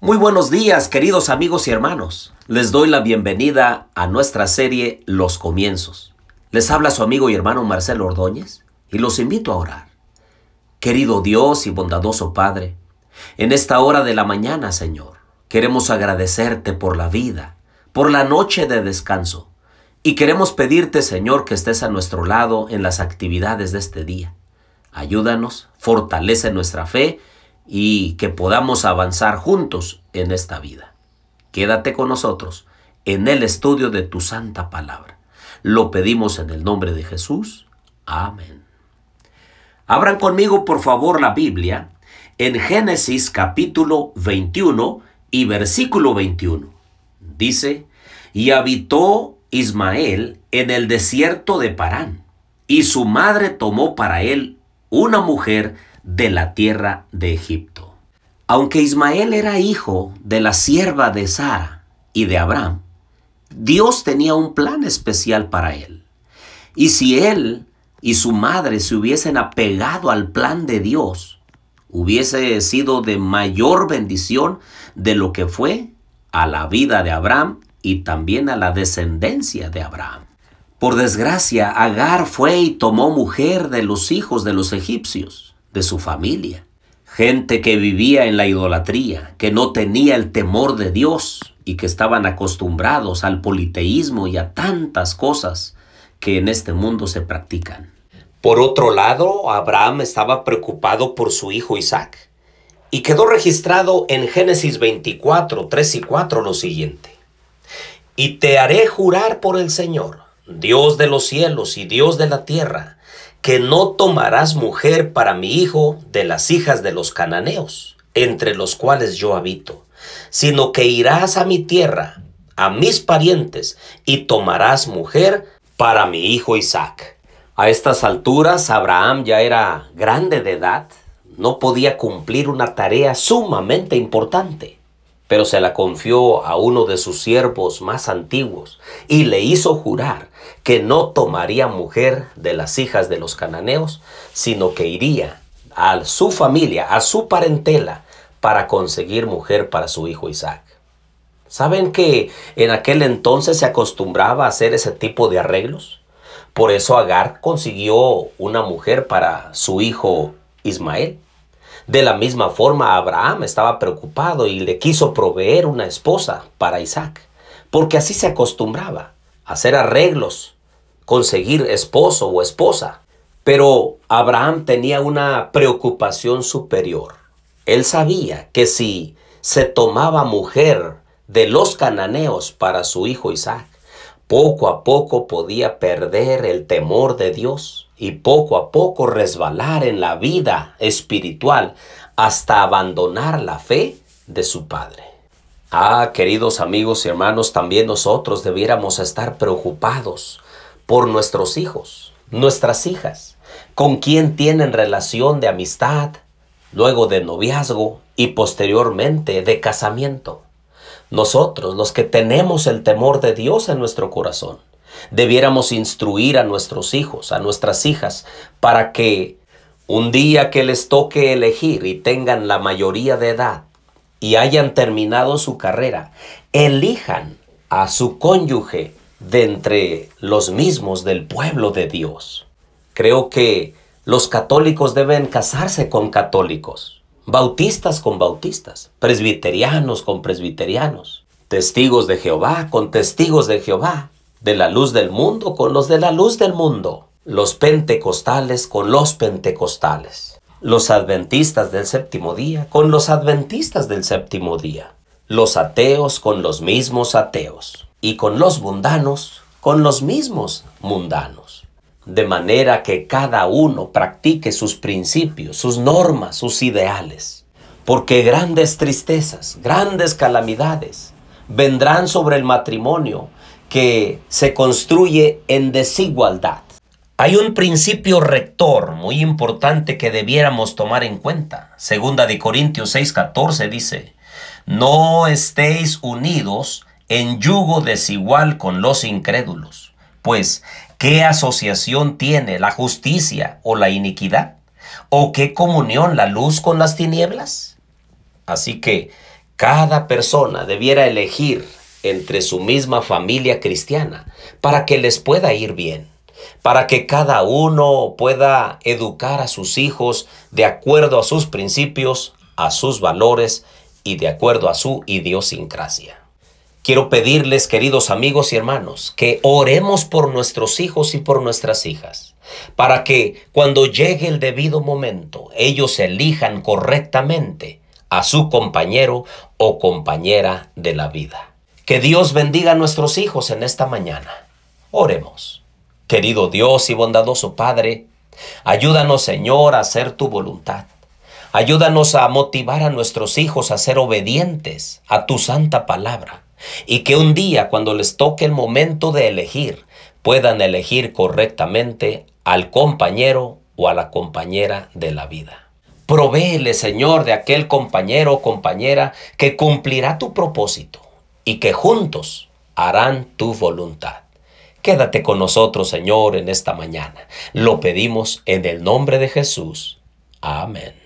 Muy buenos días, queridos amigos y hermanos. Les doy la bienvenida a nuestra serie Los Comienzos. Les habla su amigo y hermano Marcelo Ordóñez y los invito a orar. Querido Dios y bondadoso Padre, en esta hora de la mañana, Señor, queremos agradecerte por la vida, por la noche de descanso, y queremos pedirte, Señor, que estés a nuestro lado en las actividades de este día. Ayúdanos, fortalece nuestra fe y que podamos avanzar juntos en esta vida. Quédate con nosotros en el estudio de tu santa palabra. Lo pedimos en el nombre de Jesús. Amén. Abran conmigo por favor la Biblia en Génesis capítulo 21 y versículo 21. Dice, y habitó Ismael en el desierto de Parán, y su madre tomó para él una mujer de la tierra de Egipto. Aunque Ismael era hijo de la sierva de Sara y de Abraham, Dios tenía un plan especial para él. Y si él y su madre se hubiesen apegado al plan de Dios, hubiese sido de mayor bendición de lo que fue a la vida de Abraham y también a la descendencia de Abraham. Por desgracia, Agar fue y tomó mujer de los hijos de los egipcios de su familia. Gente que vivía en la idolatría, que no tenía el temor de Dios y que estaban acostumbrados al politeísmo y a tantas cosas que en este mundo se practican. Por otro lado, Abraham estaba preocupado por su hijo Isaac y quedó registrado en Génesis 24, 3 y 4 lo siguiente. Y te haré jurar por el Señor, Dios de los cielos y Dios de la tierra, que no tomarás mujer para mi hijo de las hijas de los cananeos, entre los cuales yo habito, sino que irás a mi tierra, a mis parientes, y tomarás mujer para mi hijo Isaac. A estas alturas Abraham ya era grande de edad, no podía cumplir una tarea sumamente importante pero se la confió a uno de sus siervos más antiguos y le hizo jurar que no tomaría mujer de las hijas de los cananeos, sino que iría a su familia, a su parentela, para conseguir mujer para su hijo Isaac. ¿Saben que en aquel entonces se acostumbraba a hacer ese tipo de arreglos? Por eso Agar consiguió una mujer para su hijo Ismael. De la misma forma, Abraham estaba preocupado y le quiso proveer una esposa para Isaac, porque así se acostumbraba, a hacer arreglos, conseguir esposo o esposa. Pero Abraham tenía una preocupación superior. Él sabía que si se tomaba mujer de los cananeos para su hijo Isaac, poco a poco podía perder el temor de Dios y poco a poco resbalar en la vida espiritual hasta abandonar la fe de su padre. Ah, queridos amigos y hermanos, también nosotros debiéramos estar preocupados por nuestros hijos, nuestras hijas, con quien tienen relación de amistad, luego de noviazgo y posteriormente de casamiento. Nosotros, los que tenemos el temor de Dios en nuestro corazón, debiéramos instruir a nuestros hijos, a nuestras hijas, para que un día que les toque elegir y tengan la mayoría de edad y hayan terminado su carrera, elijan a su cónyuge de entre los mismos del pueblo de Dios. Creo que los católicos deben casarse con católicos, bautistas con bautistas, presbiterianos con presbiterianos, testigos de Jehová con testigos de Jehová, de la luz del mundo con los de la luz del mundo, los pentecostales con los pentecostales, los adventistas del séptimo día con los adventistas del séptimo día, los ateos con los mismos ateos y con los mundanos con los mismos mundanos. De manera que cada uno practique sus principios, sus normas, sus ideales. Porque grandes tristezas, grandes calamidades vendrán sobre el matrimonio que se construye en desigualdad. Hay un principio rector muy importante que debiéramos tomar en cuenta. Segunda de Corintios 6:14 dice, no estéis unidos en yugo desigual con los incrédulos, pues ¿qué asociación tiene la justicia o la iniquidad? ¿O qué comunión la luz con las tinieblas? Así que Cada persona debiera elegir entre su misma familia cristiana para que les pueda ir bien, para que cada uno pueda educar a sus hijos de acuerdo a sus principios, a sus valores y de acuerdo a su idiosincrasia. Quiero pedirles, queridos amigos y hermanos, que oremos por nuestros hijos y por nuestras hijas, para que cuando llegue el debido momento ellos elijan correctamente a su compañero o compañera de la vida. Que Dios bendiga a nuestros hijos en esta mañana. Oremos. Querido Dios y bondadoso Padre, ayúdanos Señor a hacer tu voluntad. Ayúdanos a motivar a nuestros hijos a ser obedientes a tu santa palabra y que un día cuando les toque el momento de elegir puedan elegir correctamente al compañero o a la compañera de la vida. Provéele, Señor, de aquel compañero o compañera que cumplirá tu propósito y que juntos harán tu voluntad. Quédate con nosotros, Señor, en esta mañana. Lo pedimos en el nombre de Jesús. Amén.